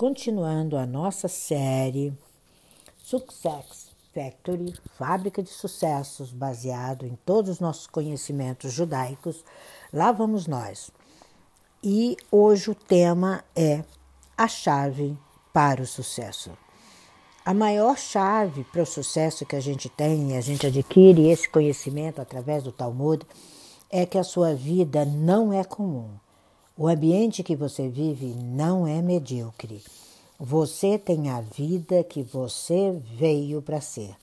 continuando a nossa série Success Factory, fábrica de sucessos baseado em todos os nossos conhecimentos judaicos. Lá vamos nós. E hoje o tema é a chave para o sucesso. A maior chave para o sucesso que a gente tem a gente adquire esse conhecimento através do Talmud é que a sua vida não é comum. O ambiente que você vive não é medíocre. Você tem a vida que você veio para ser.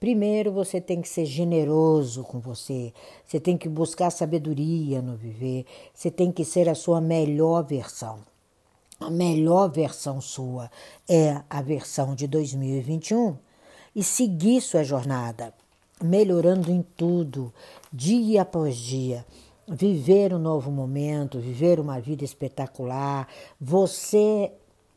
Primeiro, você tem que ser generoso com você, você tem que buscar sabedoria no viver, você tem que ser a sua melhor versão. A melhor versão sua é a versão de 2021 e seguir sua jornada, melhorando em tudo, dia após dia viver um novo momento, viver uma vida espetacular. Você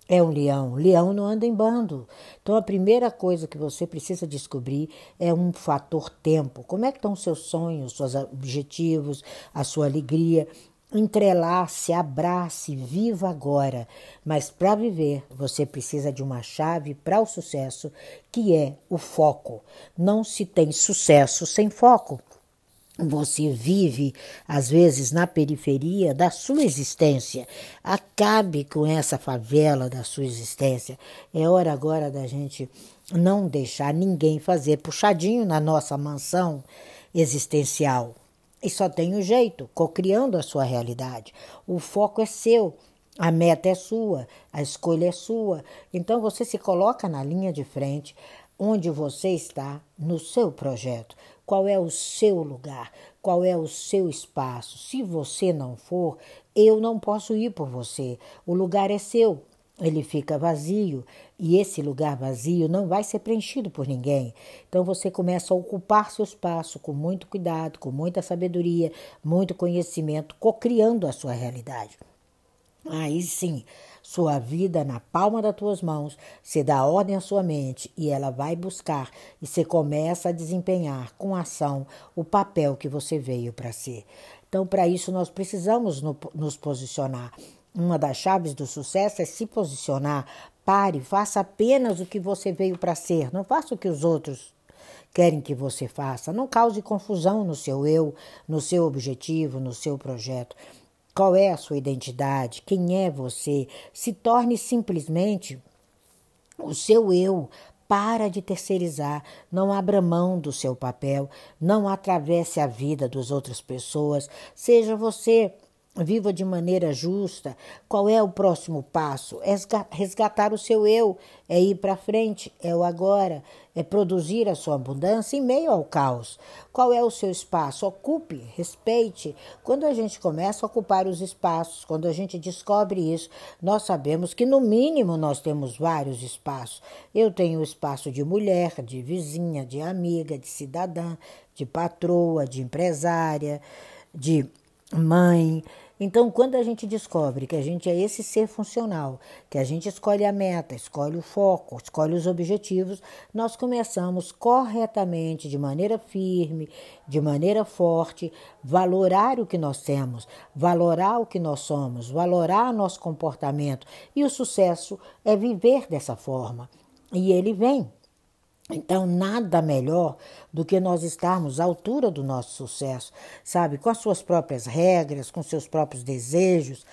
é um leão. Leão não anda em bando. Então a primeira coisa que você precisa descobrir é um fator tempo. Como é que estão os seus sonhos, seus objetivos, a sua alegria? Entrelace, abrace, viva agora. Mas para viver, você precisa de uma chave para o sucesso, que é o foco. Não se tem sucesso sem foco. Você vive, às vezes, na periferia da sua existência. Acabe com essa favela da sua existência. É hora agora da gente não deixar ninguém fazer puxadinho na nossa mansão existencial. E só tem um jeito, cocriando a sua realidade. O foco é seu. A meta é sua, a escolha é sua. Então você se coloca na linha de frente, onde você está no seu projeto qual é o seu lugar, qual é o seu espaço. Se você não for, eu não posso ir por você. O lugar é seu, ele fica vazio e esse lugar vazio não vai ser preenchido por ninguém. Então você começa a ocupar seu espaço com muito cuidado, com muita sabedoria, muito conhecimento, cocriando a sua realidade. Aí sim, sua vida na palma das tuas mãos, você dá ordem à sua mente e ela vai buscar e você começa a desempenhar com ação o papel que você veio para ser. Então, para isso, nós precisamos no, nos posicionar. Uma das chaves do sucesso é se posicionar. Pare, faça apenas o que você veio para ser, não faça o que os outros querem que você faça. Não cause confusão no seu eu, no seu objetivo, no seu projeto. Qual é a sua identidade? Quem é você? Se torne simplesmente o seu eu. Para de terceirizar, não abra mão do seu papel, não atravesse a vida das outras pessoas, seja você Viva de maneira justa. Qual é o próximo passo? É resgatar o seu eu, é ir para frente, é o agora, é produzir a sua abundância em meio ao caos. Qual é o seu espaço? Ocupe, respeite. Quando a gente começa a ocupar os espaços, quando a gente descobre isso, nós sabemos que no mínimo nós temos vários espaços. Eu tenho o espaço de mulher, de vizinha, de amiga, de cidadã, de patroa, de empresária, de mãe então, quando a gente descobre que a gente é esse ser funcional, que a gente escolhe a meta, escolhe o foco, escolhe os objetivos, nós começamos corretamente, de maneira firme, de maneira forte, valorar o que nós temos, valorar o que nós somos, valorar nosso comportamento. E o sucesso é viver dessa forma. E ele vem. Então, nada melhor do que nós estarmos à altura do nosso sucesso, sabe? Com as suas próprias regras, com seus próprios desejos,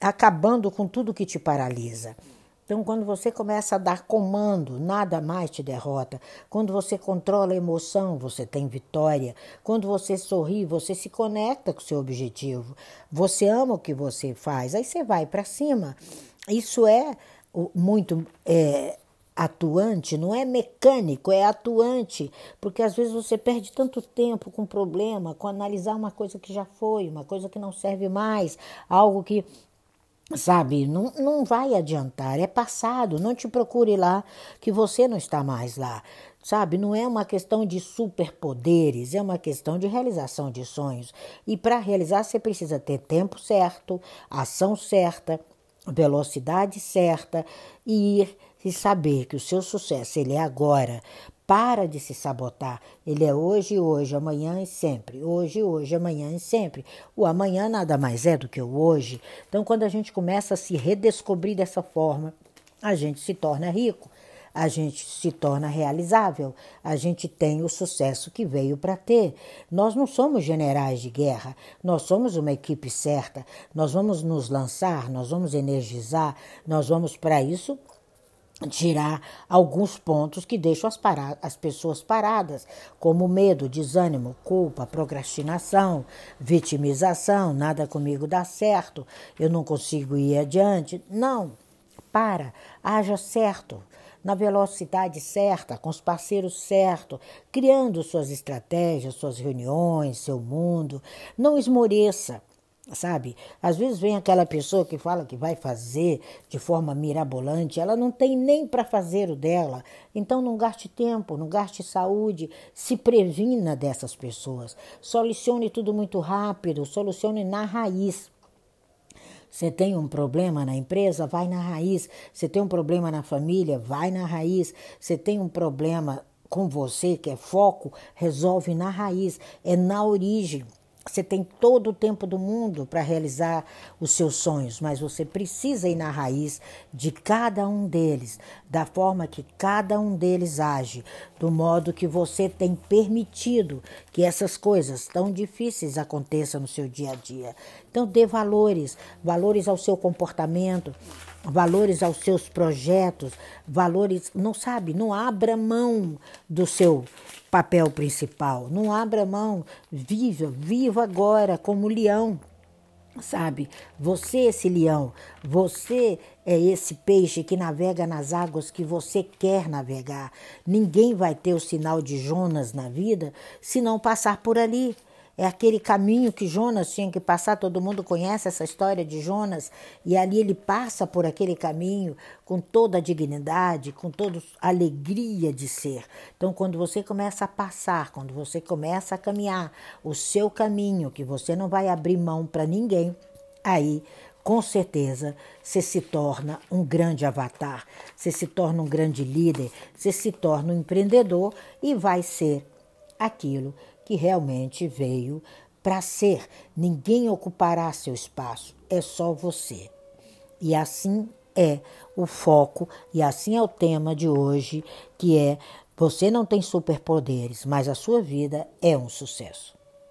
acabando com tudo que te paralisa. Então, quando você começa a dar comando, nada mais te derrota. Quando você controla a emoção, você tem vitória. Quando você sorri, você se conecta com o seu objetivo. Você ama o que você faz, aí você vai para cima. Isso é muito. É, atuante, não é mecânico, é atuante, porque às vezes você perde tanto tempo com problema, com analisar uma coisa que já foi, uma coisa que não serve mais, algo que sabe, não, não vai adiantar, é passado, não te procure lá que você não está mais lá. Sabe, não é uma questão de superpoderes, é uma questão de realização de sonhos. E para realizar você precisa ter tempo certo, ação certa, velocidade certa e ir e saber que o seu sucesso ele é agora, Para de se sabotar. Ele é hoje, hoje, amanhã e sempre. Hoje, hoje, amanhã e sempre. O amanhã nada mais é do que o hoje. Então, quando a gente começa a se redescobrir dessa forma, a gente se torna rico, a gente se torna realizável, a gente tem o sucesso que veio para ter. Nós não somos generais de guerra, nós somos uma equipe certa, nós vamos nos lançar, nós vamos energizar, nós vamos para isso tirar alguns pontos que deixam as, as pessoas paradas, como medo, desânimo, culpa, procrastinação, vitimização, nada comigo dá certo, eu não consigo ir adiante. Não, para, haja certo, na velocidade certa, com os parceiros certos, criando suas estratégias, suas reuniões, seu mundo. Não esmoreça sabe? Às vezes vem aquela pessoa que fala que vai fazer de forma mirabolante, ela não tem nem para fazer o dela. Então não gaste tempo, não gaste saúde, se previna dessas pessoas. Solucione tudo muito rápido, solucione na raiz. Você tem um problema na empresa, vai na raiz. Você tem um problema na família, vai na raiz. Você tem um problema com você, que é foco, resolve na raiz, é na origem. Você tem todo o tempo do mundo para realizar os seus sonhos, mas você precisa ir na raiz de cada um deles, da forma que cada um deles age, do modo que você tem permitido que essas coisas tão difíceis aconteçam no seu dia a dia. Então, dê valores, valores ao seu comportamento, valores aos seus projetos, valores, não sabe, não abra mão do seu papel principal. Não abra mão, viva, viva agora como leão. Sabe, você é esse leão, você é esse peixe que navega nas águas que você quer navegar. Ninguém vai ter o sinal de Jonas na vida se não passar por ali. É aquele caminho que Jonas tinha que passar, todo mundo conhece essa história de Jonas, e ali ele passa por aquele caminho com toda a dignidade, com toda a alegria de ser. Então, quando você começa a passar, quando você começa a caminhar o seu caminho, que você não vai abrir mão para ninguém, aí com certeza você se torna um grande avatar, você se torna um grande líder, você se torna um empreendedor e vai ser aquilo que realmente veio para ser. Ninguém ocupará seu espaço, é só você. E assim é o foco e assim é o tema de hoje, que é você não tem superpoderes, mas a sua vida é um sucesso.